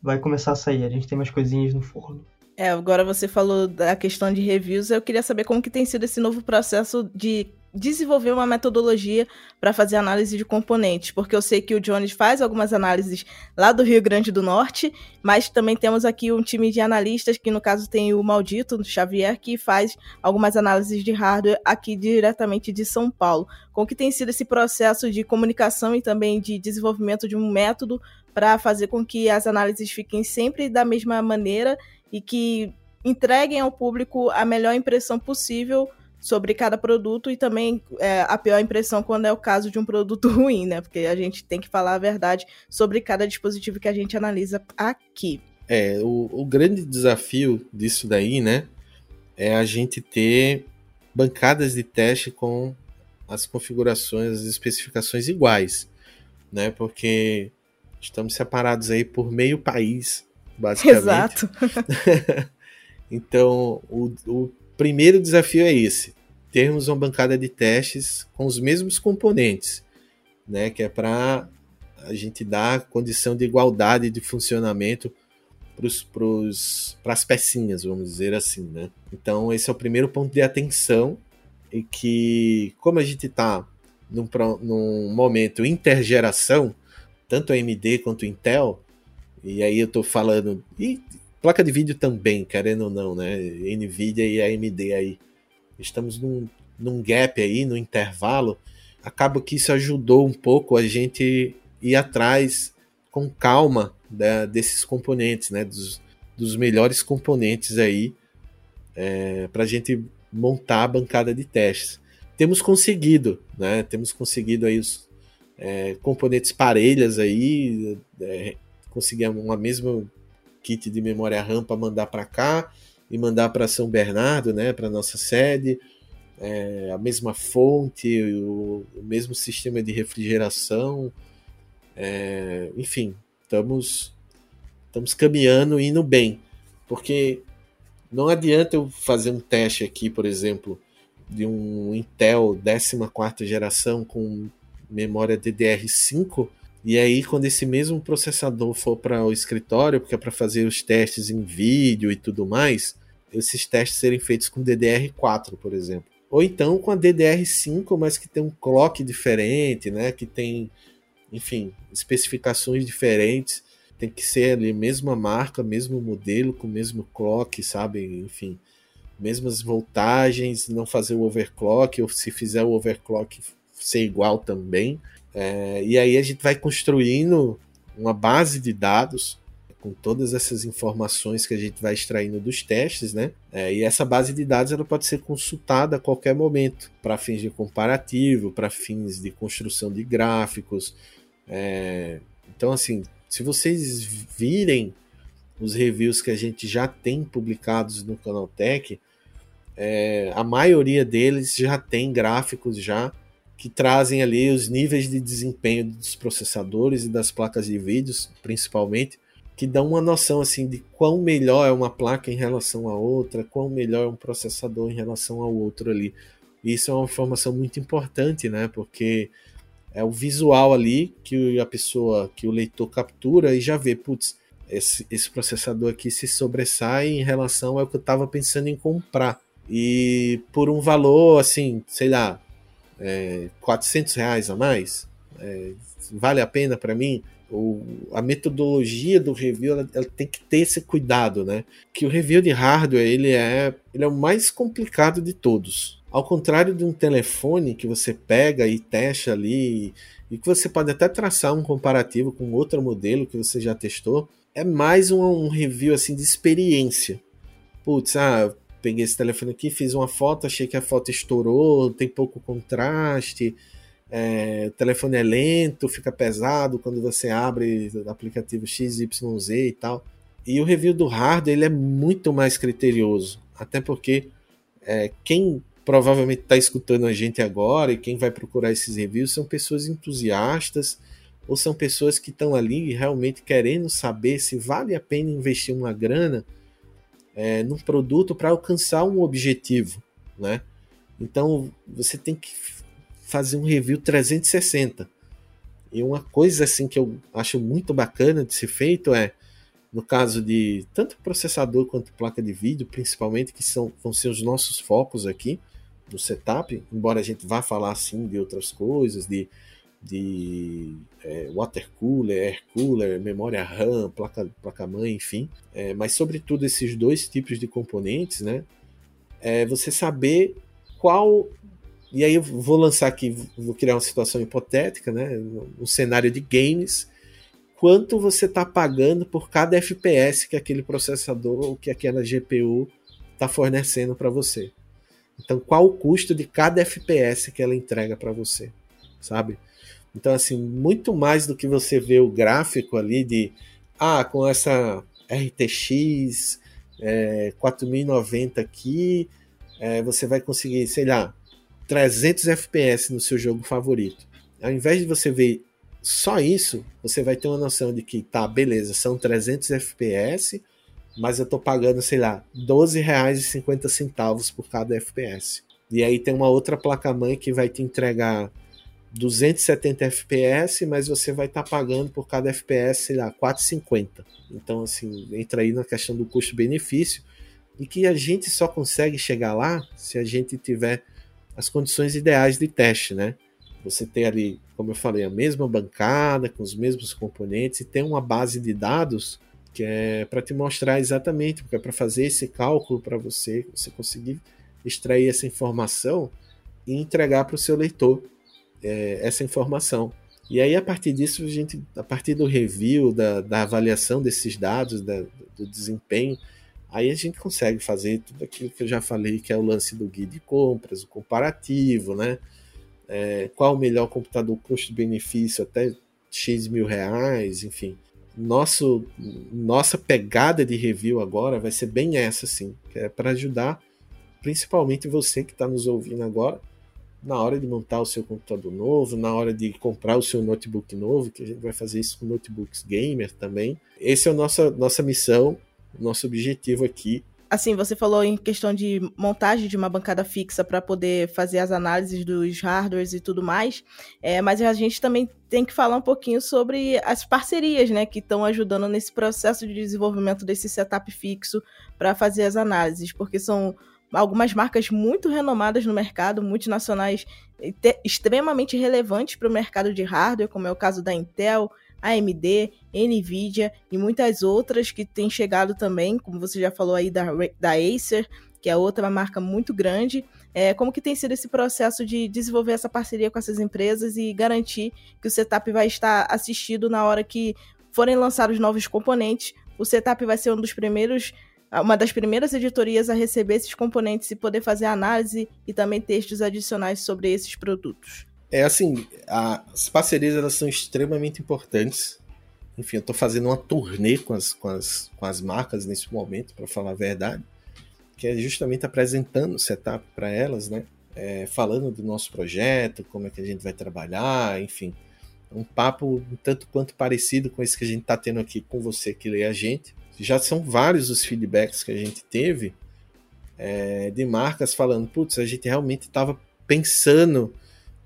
vai começar a sair. A gente tem mais coisinhas no forno. É, agora você falou da questão de reviews, eu queria saber como que tem sido esse novo processo de desenvolver uma metodologia para fazer análise de componentes, porque eu sei que o Jones faz algumas análises lá do Rio Grande do Norte, mas também temos aqui um time de analistas, que no caso tem o Maldito Xavier, que faz algumas análises de hardware aqui diretamente de São Paulo. Como que tem sido esse processo de comunicação e também de desenvolvimento de um método para fazer com que as análises fiquem sempre da mesma maneira e que entreguem ao público a melhor impressão possível sobre cada produto e também é, a pior impressão quando é o caso de um produto ruim, né? Porque a gente tem que falar a verdade sobre cada dispositivo que a gente analisa aqui. É, o, o grande desafio disso daí, né? É a gente ter bancadas de teste com as configurações, as especificações iguais, né? Porque estamos separados aí por meio país, basicamente. Exato. então, o, o primeiro desafio é esse: termos uma bancada de testes com os mesmos componentes, né? Que é para a gente dar condição de igualdade de funcionamento para as pecinhas, vamos dizer assim, né? Então esse é o primeiro ponto de atenção e que, como a gente está num, num momento intergeração, tanto a AMD quanto a Intel, e aí eu estou falando, e placa de vídeo também, querendo ou não, né? Nvidia e AMD aí. Estamos num, num gap aí, no intervalo. Acaba que isso ajudou um pouco a gente ir atrás com calma da, desses componentes, né? Dos, dos melhores componentes aí é, para a gente montar a bancada de testes. Temos conseguido, né? Temos conseguido aí os é, componentes parelhas aí, é, conseguimos uma mesma kit de memória RAM para mandar para cá e mandar para São Bernardo, né? Para nossa sede. É, a mesma fonte, o, o, mesmo sistema de refrigeração, é, enfim, estamos estamos caminhando indo bem, porque não adianta eu fazer um teste aqui, por exemplo, de um Intel 14 geração com memória DDR5 e aí quando esse mesmo processador for para o escritório, porque é para fazer os testes em vídeo e tudo mais, esses testes serem feitos com DDR4, por exemplo. Ou então com a DDR5, mas que tem um clock diferente, né, que tem, enfim, especificações diferentes tem que ser ali mesma marca, mesmo modelo, com o mesmo clock, sabe? Enfim, mesmas voltagens, não fazer o overclock, ou se fizer o overclock ser igual também. É, e aí a gente vai construindo uma base de dados com todas essas informações que a gente vai extraindo dos testes, né? É, e essa base de dados ela pode ser consultada a qualquer momento para fins de comparativo, para fins de construção de gráficos. É, então, assim, se vocês virem os reviews que a gente já tem publicados no Canaltech, é, a maioria deles já tem gráficos já que trazem ali os níveis de desempenho dos processadores e das placas de vídeos, principalmente, que dão uma noção assim de quão melhor é uma placa em relação à outra, quão melhor é um processador em relação ao outro ali. Isso é uma informação muito importante, né? Porque é o visual ali que a pessoa, que o leitor captura e já vê, putz, esse, esse processador aqui se sobressai em relação ao que eu estava pensando em comprar. E por um valor, assim, sei lá, é, 400 reais a mais, é, vale a pena para mim? O, a metodologia do review ela, ela, tem que ter esse cuidado, né? Que o review de hardware ele é, ele é o mais complicado de todos ao contrário de um telefone que você pega e testa ali, e que você pode até traçar um comparativo com outro modelo que você já testou, é mais um, um review assim de experiência. Putz, ah, peguei esse telefone aqui, fiz uma foto, achei que a foto estourou, tem pouco contraste, é, o telefone é lento, fica pesado quando você abre o aplicativo XYZ e tal. E o review do hardware ele é muito mais criterioso, até porque é, quem provavelmente está escutando a gente agora e quem vai procurar esses reviews são pessoas entusiastas ou são pessoas que estão ali realmente querendo saber se vale a pena investir uma grana é, num produto para alcançar um objetivo, né? Então você tem que fazer um review 360. E uma coisa assim que eu acho muito bacana de ser feito é, no caso de tanto processador quanto placa de vídeo, principalmente que são vão ser os nossos focos aqui, do setup, embora a gente vá falar sim de outras coisas, de, de é, water cooler, air cooler, memória RAM, placa, placa mãe, enfim, é, mas sobretudo esses dois tipos de componentes, né? É você saber qual e aí eu vou lançar aqui, vou criar uma situação hipotética, né? Um cenário de games. Quanto você está pagando por cada FPS que aquele processador ou que aquela GPU está fornecendo para você? Então, qual o custo de cada FPS que ela entrega para você, sabe? Então, assim, muito mais do que você vê o gráfico ali de, ah, com essa RTX é, 4090 aqui, é, você vai conseguir, sei lá, 300 FPS no seu jogo favorito. Ao invés de você ver só isso, você vai ter uma noção de que, tá, beleza, são 300 FPS, mas eu tô pagando, sei lá, R$12,50 por cada FPS. E aí tem uma outra placa-mãe que vai te entregar 270 FPS, mas você vai estar tá pagando por cada FPS, sei lá, 4,50. Então, assim, entra aí na questão do custo-benefício e que a gente só consegue chegar lá se a gente tiver as condições ideais de teste, né? Você ter ali, como eu falei, a mesma bancada, com os mesmos componentes, e ter uma base de dados que é para te mostrar exatamente, porque é para fazer esse cálculo para você, você conseguir extrair essa informação e entregar para o seu leitor é, essa informação. E aí, a partir disso, a gente, a partir do review, da, da avaliação desses dados, da, do desempenho, aí a gente consegue fazer tudo aquilo que eu já falei, que é o lance do guia de compras, o comparativo, né? É, qual o melhor computador custo-benefício até X mil reais, enfim. Nosso, nossa pegada de review agora vai ser bem essa, sim, que é para ajudar principalmente você que está nos ouvindo agora na hora de montar o seu computador novo, na hora de comprar o seu notebook novo, que a gente vai fazer isso com notebooks gamer também. Esse é a nossa, nossa missão, nosso objetivo aqui. Assim, você falou em questão de montagem de uma bancada fixa para poder fazer as análises dos hardwares e tudo mais, é, mas a gente também tem que falar um pouquinho sobre as parcerias, né, que estão ajudando nesse processo de desenvolvimento desse setup fixo para fazer as análises, porque são algumas marcas muito renomadas no mercado, multinacionais extremamente relevantes para o mercado de hardware, como é o caso da Intel, AMD, Nvidia e muitas outras que têm chegado também, como você já falou aí da, da Acer, que é outra marca muito grande. É, como que tem sido esse processo de desenvolver essa parceria com essas empresas e garantir que o setup vai estar assistido na hora que forem lançados novos componentes? O setup vai ser um dos primeiros uma das primeiras editorias a receber esses componentes e poder fazer análise e também textos adicionais sobre esses produtos. É assim, as parcerias elas são extremamente importantes. Enfim, eu estou fazendo uma turnê com as, com as, com as marcas nesse momento, para falar a verdade, que é justamente apresentando o setup para elas, né? É, falando do nosso projeto, como é que a gente vai trabalhar, enfim. Um papo um tanto quanto parecido com esse que a gente está tendo aqui com você que lê a gente já são vários os feedbacks que a gente teve é, de marcas falando, putz, a gente realmente estava pensando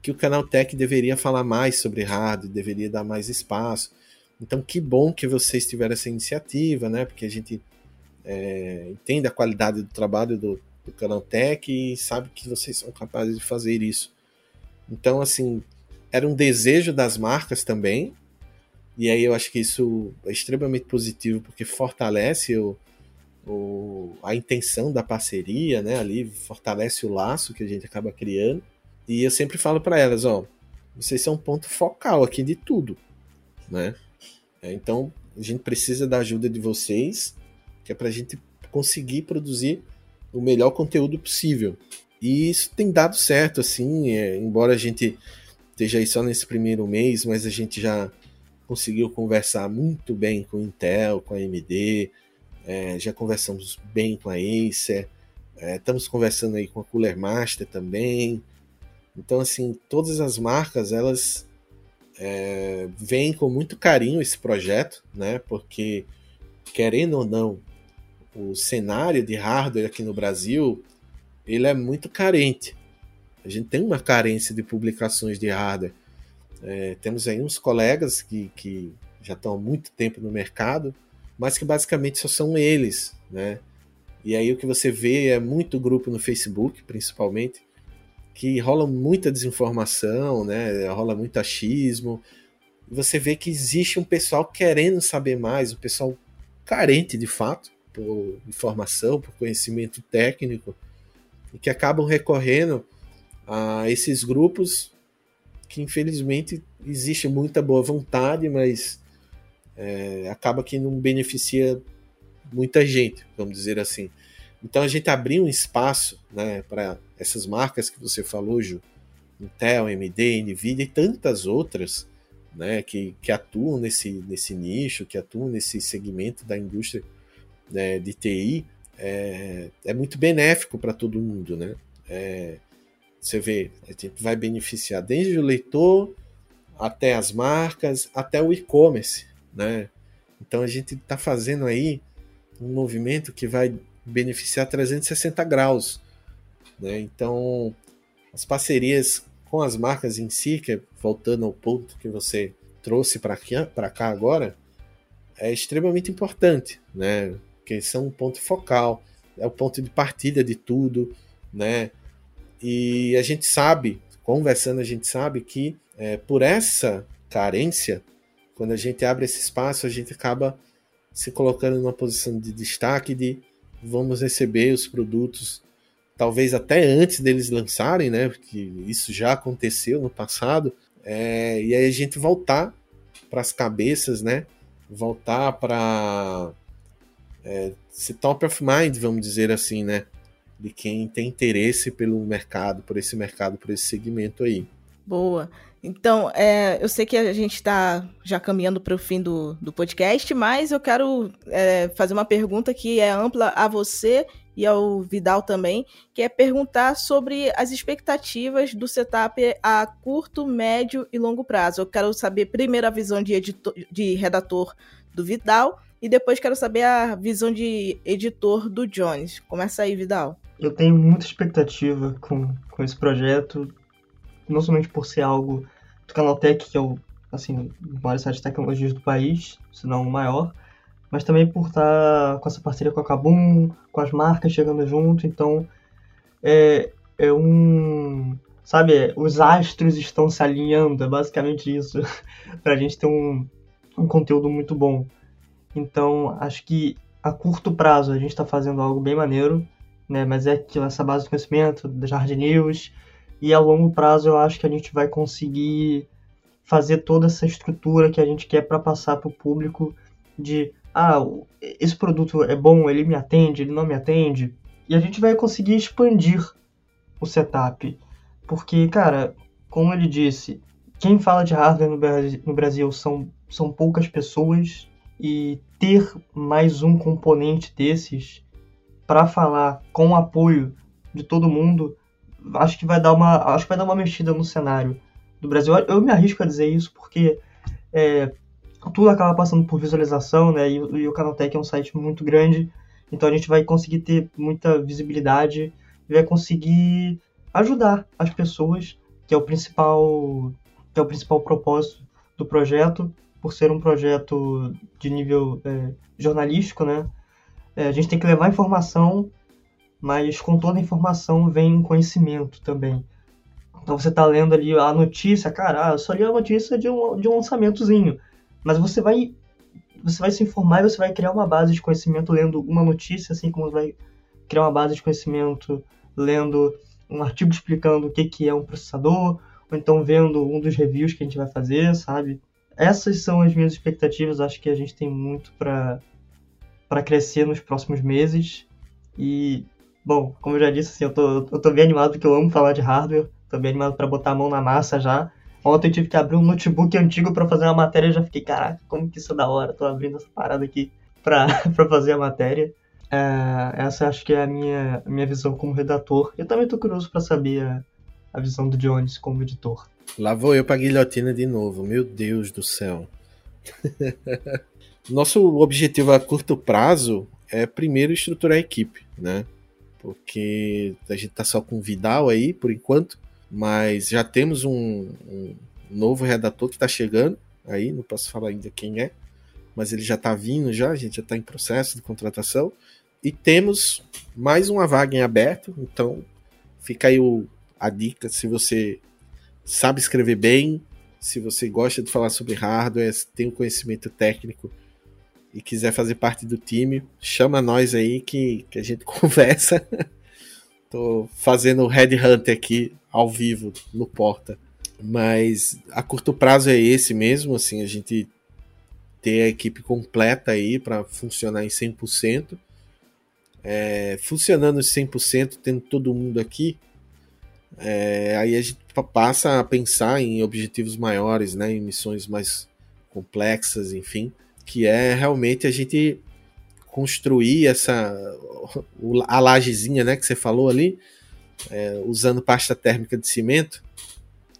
que o canal Tech deveria falar mais sobre hardware, deveria dar mais espaço. Então, que bom que vocês tiveram essa iniciativa, né? Porque a gente é, entende a qualidade do trabalho do, do canal Tech e sabe que vocês são capazes de fazer isso. Então, assim, era um desejo das marcas também, e aí eu acho que isso é extremamente positivo porque fortalece o, o, a intenção da parceria, né? Ali fortalece o laço que a gente acaba criando. E eu sempre falo para elas, ó, vocês são um ponto focal aqui de tudo, né? É, então a gente precisa da ajuda de vocês, que é para a gente conseguir produzir o melhor conteúdo possível. E isso tem dado certo, assim, é, embora a gente esteja aí só nesse primeiro mês, mas a gente já conseguiu conversar muito bem com a Intel, com a AMD, é, já conversamos bem com a Acer, é, estamos conversando aí com a Cooler Master também. Então, assim, todas as marcas, elas é, veem com muito carinho esse projeto, né? Porque, querendo ou não, o cenário de hardware aqui no Brasil, ele é muito carente. A gente tem uma carência de publicações de hardware. É, temos aí uns colegas que, que já estão há muito tempo no mercado, mas que basicamente só são eles, né? E aí o que você vê é muito grupo no Facebook, principalmente, que rola muita desinformação, né? Rola muito achismo. Você vê que existe um pessoal querendo saber mais, um pessoal carente de fato por informação, por conhecimento técnico, e que acabam recorrendo a esses grupos que infelizmente existe muita boa vontade, mas é, acaba que não beneficia muita gente, vamos dizer assim. Então a gente abriu um espaço né, para essas marcas que você falou, Ju, Intel, AMD, Nvidia e tantas outras né, que, que atuam nesse, nesse nicho, que atuam nesse segmento da indústria né, de TI, é, é muito benéfico para todo mundo. Né? É, você vê, a gente vai beneficiar desde o leitor até as marcas, até o e-commerce, né? Então a gente está fazendo aí um movimento que vai beneficiar 360 graus, né? Então as parcerias com as marcas em si, que é, voltando ao ponto que você trouxe para cá agora, é extremamente importante, né? Porque são um ponto focal, é o ponto de partida de tudo, né? E a gente sabe, conversando, a gente sabe que é, por essa carência, quando a gente abre esse espaço, a gente acaba se colocando numa posição de destaque de vamos receber os produtos talvez até antes deles lançarem, né? Porque isso já aconteceu no passado. É, e aí a gente voltar para as cabeças, né? Voltar para é, se top of mind, vamos dizer assim, né? De quem tem interesse pelo mercado, por esse mercado, por esse segmento aí. Boa. Então, é, eu sei que a gente está já caminhando para o fim do, do podcast, mas eu quero é, fazer uma pergunta que é ampla a você e ao Vidal também, que é perguntar sobre as expectativas do setup a curto, médio e longo prazo. Eu quero saber primeiro a visão de, editor, de redator do Vidal e depois quero saber a visão de editor do Jones. Começa aí, Vidal. Eu tenho muita expectativa com, com esse projeto não somente por ser algo do Canaltech, que é o assim, maior site de tecnologias do país, se não o maior, mas também por estar com essa parceria com a Kabum, com as marcas chegando junto, então é, é um. Sabe, é, os astros estão se alinhando, é basicamente isso, para a gente ter um, um conteúdo muito bom. Então, acho que a curto prazo a gente está fazendo algo bem maneiro, né? Mas é aquilo, essa base de conhecimento da Hard News, e a longo prazo eu acho que a gente vai conseguir fazer toda essa estrutura que a gente quer para passar para o público de ah, esse produto é bom, ele me atende, ele não me atende. E a gente vai conseguir expandir o setup. Porque, cara, como ele disse, quem fala de hardware no Brasil são, são poucas pessoas e ter mais um componente desses para falar com o apoio de todo mundo acho que vai dar uma acho que vai dar uma mexida no cenário do Brasil. Eu me arrisco a dizer isso porque é, tudo acaba passando por visualização, né? E, e o Canaltech é um site muito grande, então a gente vai conseguir ter muita visibilidade e vai conseguir ajudar as pessoas, que é o principal que é o principal propósito do projeto, por ser um projeto de nível é, jornalístico, né? É, a gente tem que levar informação mas com toda informação vem conhecimento também. Então você está lendo ali a notícia, cara, ah, eu só li a notícia de um, de um lançamentozinho. Mas você vai você vai se informar e você vai criar uma base de conhecimento lendo uma notícia, assim como você vai criar uma base de conhecimento lendo um artigo explicando o que, que é um processador, ou então vendo um dos reviews que a gente vai fazer, sabe? Essas são as minhas expectativas, acho que a gente tem muito para crescer nos próximos meses. E Bom, como eu já disse, assim, eu, tô, eu tô bem animado porque eu amo falar de hardware. Tô bem animado para botar a mão na massa já. Ontem eu tive que abrir um notebook antigo para fazer uma matéria e já fiquei, caraca, como que isso é da hora. Tô abrindo essa parada aqui pra fazer a matéria. É, essa acho que é a minha, minha visão como redator. Eu também tô curioso para saber a, a visão do Jones como editor. Lá vou eu pra guilhotina de novo, meu Deus do céu. Nosso objetivo a curto prazo é primeiro estruturar a equipe, né? porque a gente tá só com o Vidal aí por enquanto, mas já temos um, um novo redator que está chegando aí, não posso falar ainda quem é, mas ele já está vindo já, a gente já está em processo de contratação e temos mais uma vaga em aberto, então fica aí o, a dica se você sabe escrever bem, se você gosta de falar sobre hardware, tem um conhecimento técnico e quiser fazer parte do time, chama nós aí que, que a gente conversa. Tô fazendo o Red Hunter aqui ao vivo no Porta. Mas a curto prazo é esse mesmo, assim, a gente ter a equipe completa aí para funcionar em 100%. É, funcionando em 100%, tendo todo mundo aqui, é, aí a gente passa a pensar em objetivos maiores, né, em missões mais complexas, enfim que é realmente a gente construir essa a lajezinha, né, que você falou ali, é, usando pasta térmica de cimento.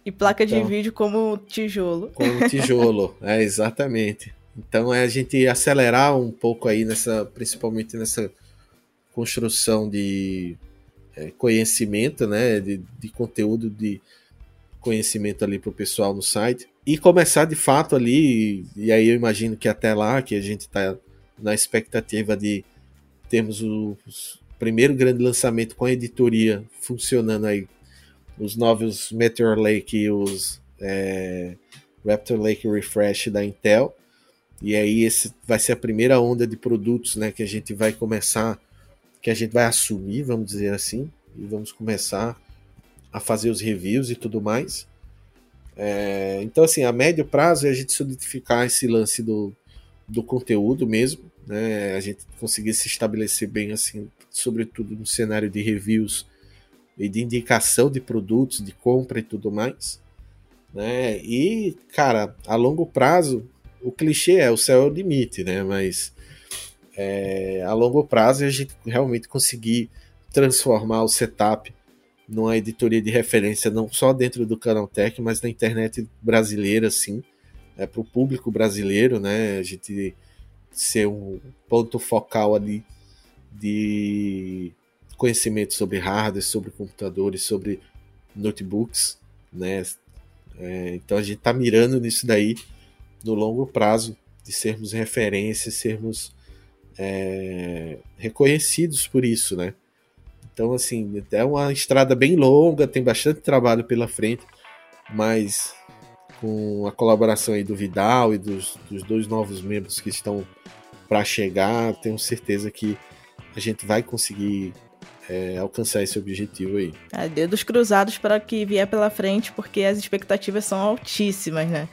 E placa então, de vídeo como tijolo. Como tijolo, é exatamente. Então é a gente acelerar um pouco aí nessa, principalmente nessa construção de é, conhecimento, né, de, de conteúdo de conhecimento ali para o pessoal no site e começar de fato ali, e aí eu imagino que até lá, que a gente está na expectativa de termos o, primeiro grande lançamento com a editoria funcionando aí os novos Meteor Lake e os é, Raptor Lake Refresh da Intel. E aí esse vai ser a primeira onda de produtos né, que a gente vai começar, que a gente vai assumir, vamos dizer assim, e vamos começar a fazer os reviews e tudo mais. É, então, assim, a médio prazo é a gente solidificar esse lance do, do conteúdo mesmo, né? A gente conseguir se estabelecer bem, assim, sobretudo no cenário de reviews e de indicação de produtos, de compra e tudo mais. Né? E, cara, a longo prazo, o clichê é o céu é o limite, né? Mas é, a longo prazo a gente realmente conseguir transformar o setup numa editoria de referência não só dentro do Canaltech, mas na internet brasileira, assim, é, para o público brasileiro, né? A gente ser um ponto focal ali de conhecimento sobre hardware, sobre computadores, sobre notebooks, né? É, então a gente está mirando nisso daí no longo prazo de sermos referência, sermos é, reconhecidos por isso, né? Então assim é uma estrada bem longa, tem bastante trabalho pela frente, mas com a colaboração aí do Vidal e dos, dos dois novos membros que estão para chegar, tenho certeza que a gente vai conseguir é, alcançar esse objetivo aí. É, dedos cruzados para que vier pela frente, porque as expectativas são altíssimas, né?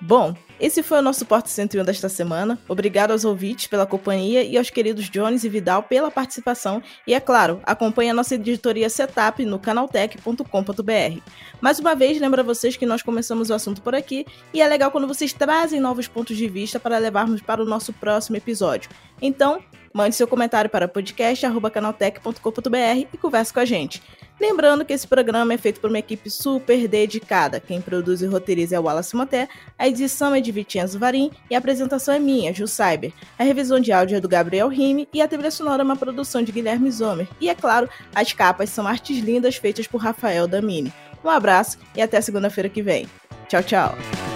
Bom, esse foi o nosso Porto 101 desta semana. Obrigado aos ouvintes pela companhia e aos queridos Jones e Vidal pela participação. E é claro, acompanhe a nossa editoria Setup no canaltech.com.br. Mais uma vez, lembro a vocês que nós começamos o assunto por aqui e é legal quando vocês trazem novos pontos de vista para levarmos para o nosso próximo episódio. Então, Mande seu comentário para podcast.canaltech.com.br e converse com a gente. Lembrando que esse programa é feito por uma equipe super dedicada. Quem produz e roteiriza é o Wallace Moté, a edição é de Vicenzo Varim e a apresentação é minha, Ju Cyber. A revisão de áudio é do Gabriel Rime e a trilha sonora é uma produção de Guilherme Zomer. E é claro, as capas são artes lindas feitas por Rafael Damini. Um abraço e até segunda-feira que vem. Tchau, tchau!